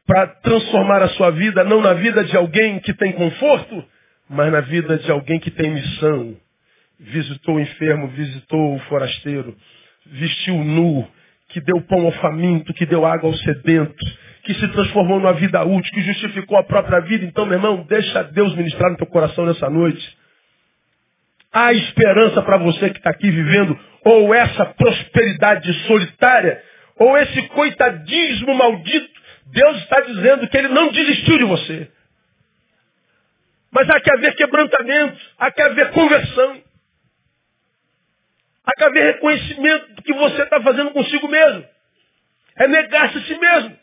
Para transformar a sua vida não na vida de alguém que tem conforto, mas na vida de alguém que tem missão. Visitou o enfermo, visitou o forasteiro, vestiu nu, que deu pão ao faminto, que deu água ao sedento, que se transformou numa vida útil, que justificou a própria vida. Então, meu irmão, deixa Deus ministrar no teu coração nessa noite. Há esperança para você que está aqui vivendo ou essa prosperidade solitária, ou esse coitadismo maldito. Deus está dizendo que Ele não desistiu de você. Mas há que haver quebrantamento, há que haver conversão. Há que haver reconhecimento do que você está fazendo consigo mesmo. É negar-se a si mesmo.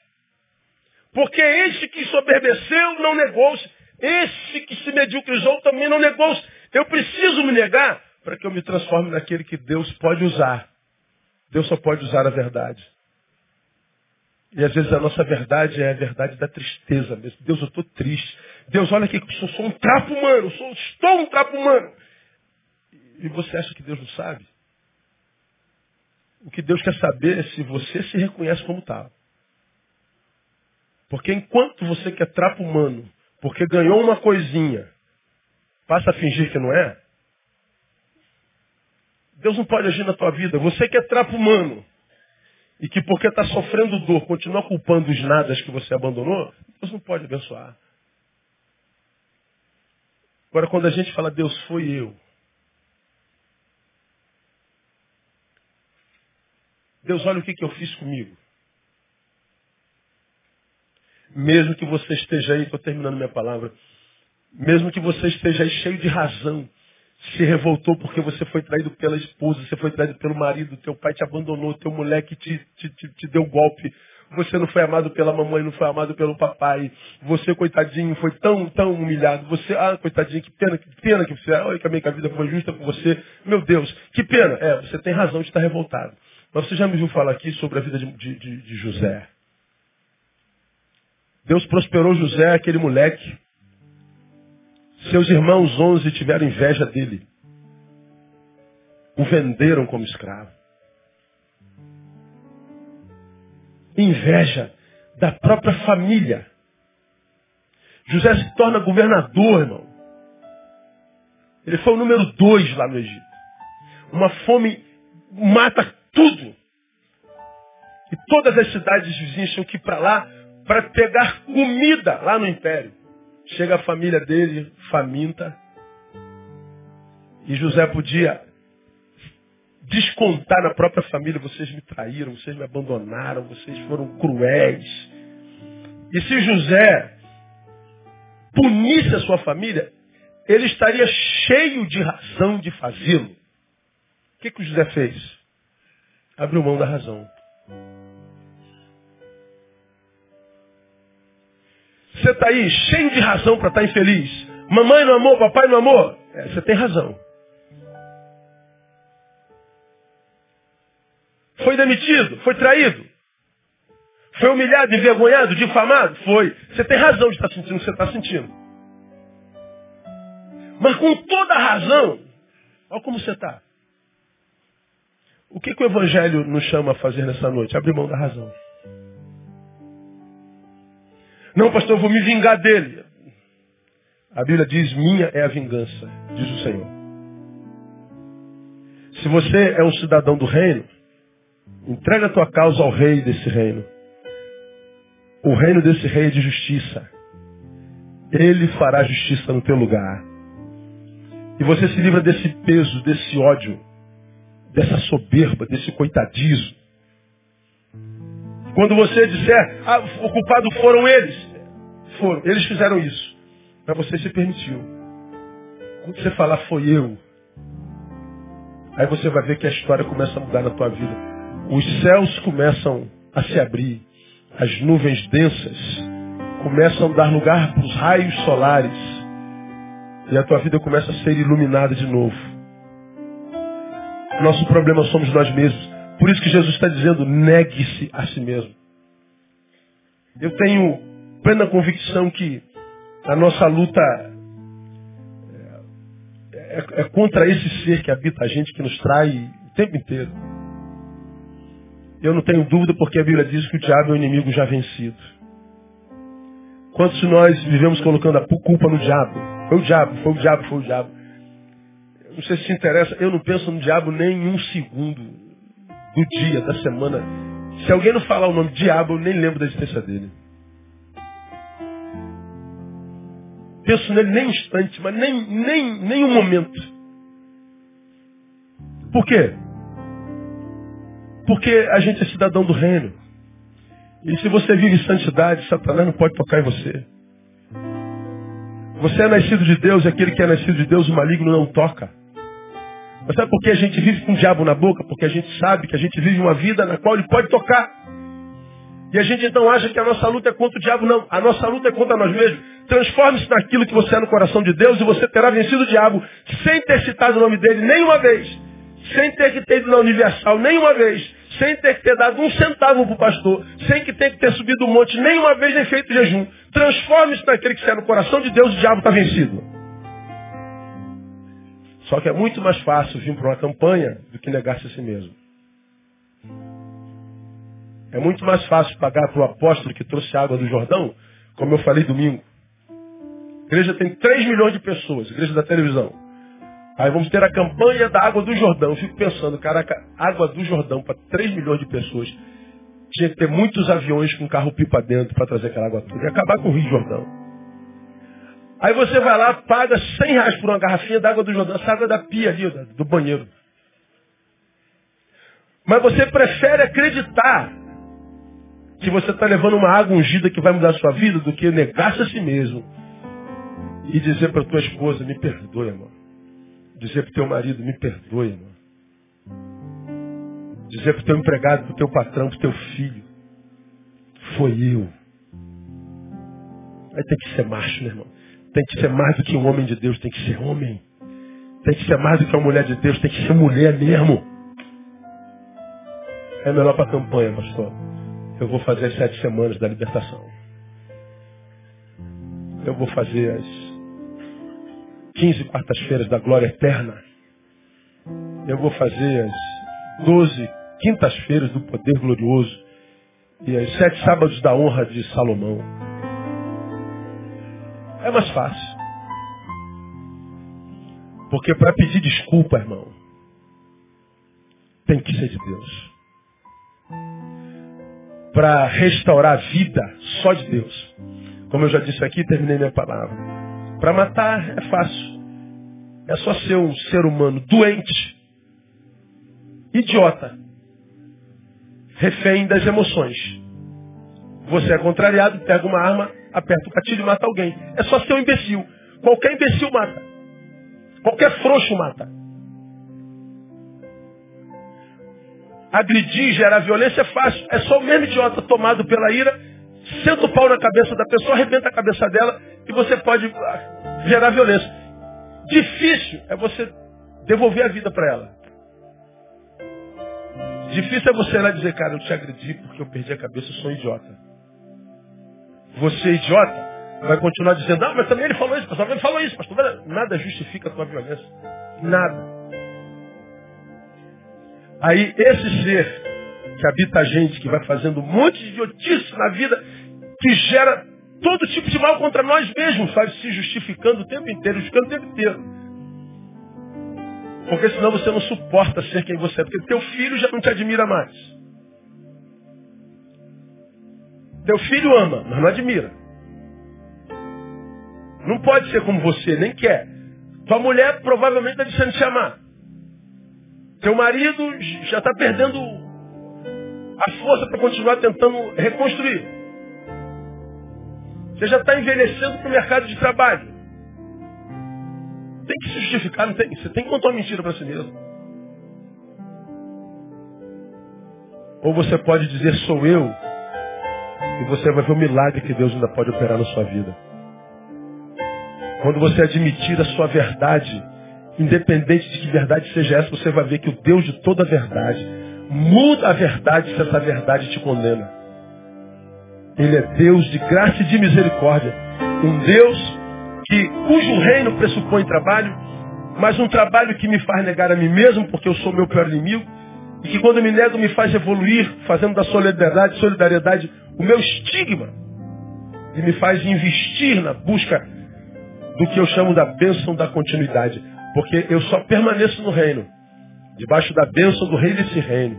Porque esse que soberbeceu não negou-se. Esse que se mediocrizou também não negou-se. Eu preciso me negar para que eu me transforme naquele que Deus pode usar. Deus só pode usar a verdade. E às vezes a nossa verdade é a verdade da tristeza mesmo. Deus, eu estou triste. Deus, olha aqui, eu sou, um trapo humano, sou, estou um trapo humano. E você acha que Deus não sabe? O que Deus quer saber é se você se reconhece como tal. Porque enquanto você quer trapo humano, porque ganhou uma coisinha, passa a fingir que não é, Deus não pode agir na tua vida. Você que é trapo humano, e que porque está sofrendo dor, continua culpando os nadas que você abandonou, Deus não pode abençoar. Agora, quando a gente fala, Deus foi eu, Deus, olha o que, que eu fiz comigo. Mesmo que você esteja aí, estou terminando minha palavra, mesmo que você esteja aí cheio de razão, se revoltou porque você foi traído pela esposa, você foi traído pelo marido, teu pai te abandonou, teu moleque te, te, te, te deu golpe, você não foi amado pela mamãe, não foi amado pelo papai, você, coitadinho, foi tão, tão humilhado, você, ah, coitadinho, que pena, que pena que você, olha que a minha vida foi justa com você, meu Deus, que pena, é, você tem razão de estar revoltado. Mas você já me viu falar aqui sobre a vida de, de, de José. Deus prosperou José, aquele moleque. Seus irmãos onze tiveram inveja dele. O venderam como escravo. Inveja da própria família. José se torna governador, irmão. Ele foi o número dois lá no Egito. Uma fome mata tudo. E todas as cidades vizinhas tinham que ir para lá para pegar comida lá no império. Chega a família dele, faminta. E José podia descontar na própria família, vocês me traíram, vocês me abandonaram, vocês foram cruéis. E se José punisse a sua família, ele estaria cheio de razão de fazê-lo. O que, que o José fez? Abriu mão da razão. Você está aí cheio de razão para estar tá infeliz. Mamãe não amou, papai não amou. É, você tem razão. Foi demitido, foi traído. Foi humilhado, envergonhado, difamado? Foi. Você tem razão de estar tá sentindo o que você está sentindo. Mas com toda a razão, olha como você está. O que, que o Evangelho nos chama a fazer nessa noite? Abrir mão da razão. Não, pastor, eu vou me vingar dele. A Bíblia diz, minha é a vingança, diz o Senhor. Se você é um cidadão do reino, entrega a tua causa ao rei desse reino. O reino desse rei é de justiça. Ele fará justiça no teu lugar. E você se livra desse peso, desse ódio dessa soberba, desse coitadismo. Quando você disser, ah, o culpado foram eles, foram, eles fizeram isso. Mas você se permitiu. Quando você falar, foi eu, aí você vai ver que a história começa a mudar na tua vida. Os céus começam a se abrir, as nuvens densas começam a dar lugar para os raios solares, e a tua vida começa a ser iluminada de novo. Nosso problema somos nós mesmos. Por isso que Jesus está dizendo, negue-se a si mesmo. Eu tenho plena convicção que a nossa luta é, é, é contra esse ser que habita a gente, que nos trai o tempo inteiro. Eu não tenho dúvida porque a Bíblia diz que o diabo é o inimigo já vencido. Quantos de nós vivemos colocando a culpa no diabo? Foi o diabo, foi o diabo, foi o diabo não sei se te interessa, eu não penso no diabo nem um segundo do dia, da semana. Se alguém não falar o nome diabo, eu nem lembro da existência dele. Penso nele nem um instante, mas nem, nem, nem um momento. Por quê? Porque a gente é cidadão do reino. E se você vive santidade, Satanás não pode tocar em você. Você é nascido de Deus e aquele que é nascido de Deus, o maligno não toca. Mas sabe por que a gente vive com o diabo na boca? Porque a gente sabe que a gente vive uma vida na qual ele pode tocar. E a gente então acha que a nossa luta é contra o diabo. Não, a nossa luta é contra nós mesmos. Transforme-se naquilo que você é no coração de Deus e você terá vencido o diabo sem ter citado o nome dele nenhuma vez. Sem ter que ter ido na Universal nenhuma vez sem ter que ter dado um centavo para o pastor, sem que ter que ter subido um monte nenhuma vez nem feito jejum. Transforme-se naquele que sai no coração de Deus, o diabo está vencido. Só que é muito mais fácil vir para uma campanha do que negar-se a si mesmo. É muito mais fácil pagar para o apóstolo que trouxe água do Jordão, como eu falei domingo. A igreja tem 3 milhões de pessoas, igreja da televisão. Aí vamos ter a campanha da água do Jordão. Eu fico pensando, caraca, água do Jordão para 3 milhões de pessoas. Tinha que ter muitos aviões com carro-pipa dentro para trazer aquela água toda. E acabar com o Rio Jordão. Aí você vai lá, paga 100 reais por uma garrafinha d'água do Jordão. Essa água é da pia ali, do banheiro. Mas você prefere acreditar que você está levando uma água ungida que vai mudar a sua vida do que negar-se a si mesmo e dizer para tua esposa, me perdoe, amor. Dizer para teu marido, me perdoe, irmão. Dizer para teu empregado, para teu patrão, para teu filho. Foi eu. Aí tem que ser macho, né, irmão? Tem que ser mais do que um homem de Deus, tem que ser homem. Tem que ser mais do que uma mulher de Deus, tem que ser mulher mesmo. É melhor para a campanha, pastor. Eu vou fazer as sete semanas da libertação. Eu vou fazer as 15 quartas-feiras da glória eterna. Eu vou fazer as 12 quintas-feiras do poder glorioso e as sete sábados da honra de Salomão. É mais fácil. Porque para pedir desculpa, irmão, tem que ser de Deus. Para restaurar a vida, só de Deus. Como eu já disse aqui, terminei minha palavra. Para matar é fácil. É só ser um ser humano doente, idiota, refém das emoções. Você é contrariado, pega uma arma, aperta o gatilho e mata alguém. É só ser um imbecil. Qualquer imbecil mata. Qualquer frouxo mata. Agredir, gerar violência é fácil. É só o mesmo idiota tomado pela ira, senta o pau na cabeça da pessoa, arrebenta a cabeça dela e você pode ah, gerar violência. Difícil é você devolver a vida para ela. Difícil é você ir lá dizer, cara, eu te agredi porque eu perdi a cabeça, eu sou um idiota. Você, idiota, vai continuar dizendo, ah, mas também ele falou isso, pastor, ele falou isso, pastor. Nada justifica a tua violência. Nada. Aí esse ser que habita a gente, que vai fazendo um monte de idiotice na vida, que gera todo tipo de mal contra nós mesmos, sabe? Se justificando o tempo inteiro, justificando o tempo inteiro. Porque senão você não suporta ser quem você é, porque teu filho já não te admira mais. Teu filho ama, mas não admira. Não pode ser como você, nem quer. Tua mulher provavelmente está deixando de te amar. Teu marido já está perdendo a força para continuar tentando reconstruir. Você já está envelhecendo para o mercado de trabalho. Tem que se justificar, não tem? Você tem que contar uma mentira para si mesmo. Ou você pode dizer, sou eu, e você vai ver o milagre que Deus ainda pode operar na sua vida. Quando você admitir a sua verdade, independente de que verdade seja essa, você vai ver que o Deus de toda a verdade muda a verdade se essa verdade te condena. Ele é Deus de graça e de misericórdia. Um Deus que, cujo reino pressupõe trabalho, mas um trabalho que me faz negar a mim mesmo, porque eu sou meu pior inimigo, e que quando me nego me faz evoluir, fazendo da solidariedade, solidariedade o meu estigma, e me faz investir na busca do que eu chamo da bênção da continuidade. Porque eu só permaneço no reino, debaixo da bênção do rei desse reino.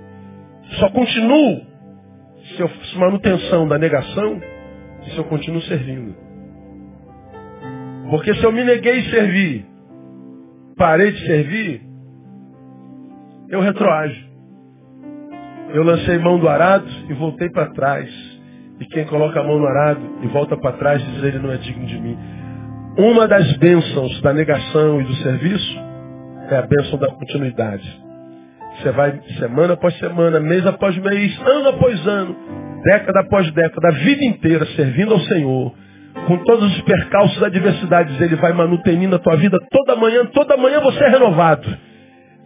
Só continuo se eu faço manutenção da negação, se eu continuo servindo. Porque se eu me neguei a servir, parei de servir, eu retroajo. Eu lancei mão do arado e voltei para trás. E quem coloca a mão no arado e volta para trás diz ele não é digno de mim. Uma das bênçãos da negação e do serviço é a bênção da continuidade. Você vai semana após semana, mês após mês, ano após ano, década após década, a vida inteira servindo ao Senhor, com todos os percalços e adversidades, Ele vai manutenindo a tua vida toda manhã, toda manhã você é renovado.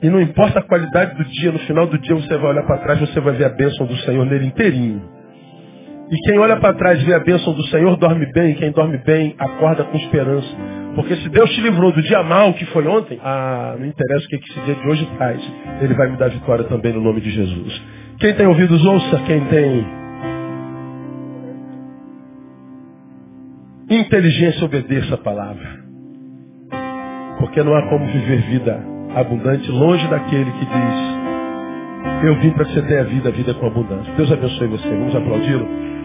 E não importa a qualidade do dia, no final do dia você vai olhar para trás, você vai ver a bênção do Senhor nele inteirinho. E quem olha para trás e vê a bênção do Senhor dorme bem, quem dorme bem acorda com esperança. Porque se Deus te livrou do dia mal que foi ontem, ah, não interessa o que esse dia de hoje faz, Ele vai me dar vitória também no nome de Jesus. Quem tem ouvidos, ouça, quem tem inteligência, obedeça a palavra. Porque não há como viver vida abundante longe daquele que diz, eu vim para que você tenha vida, vida com abundância. Deus abençoe você. Vamos aplaudi-lo.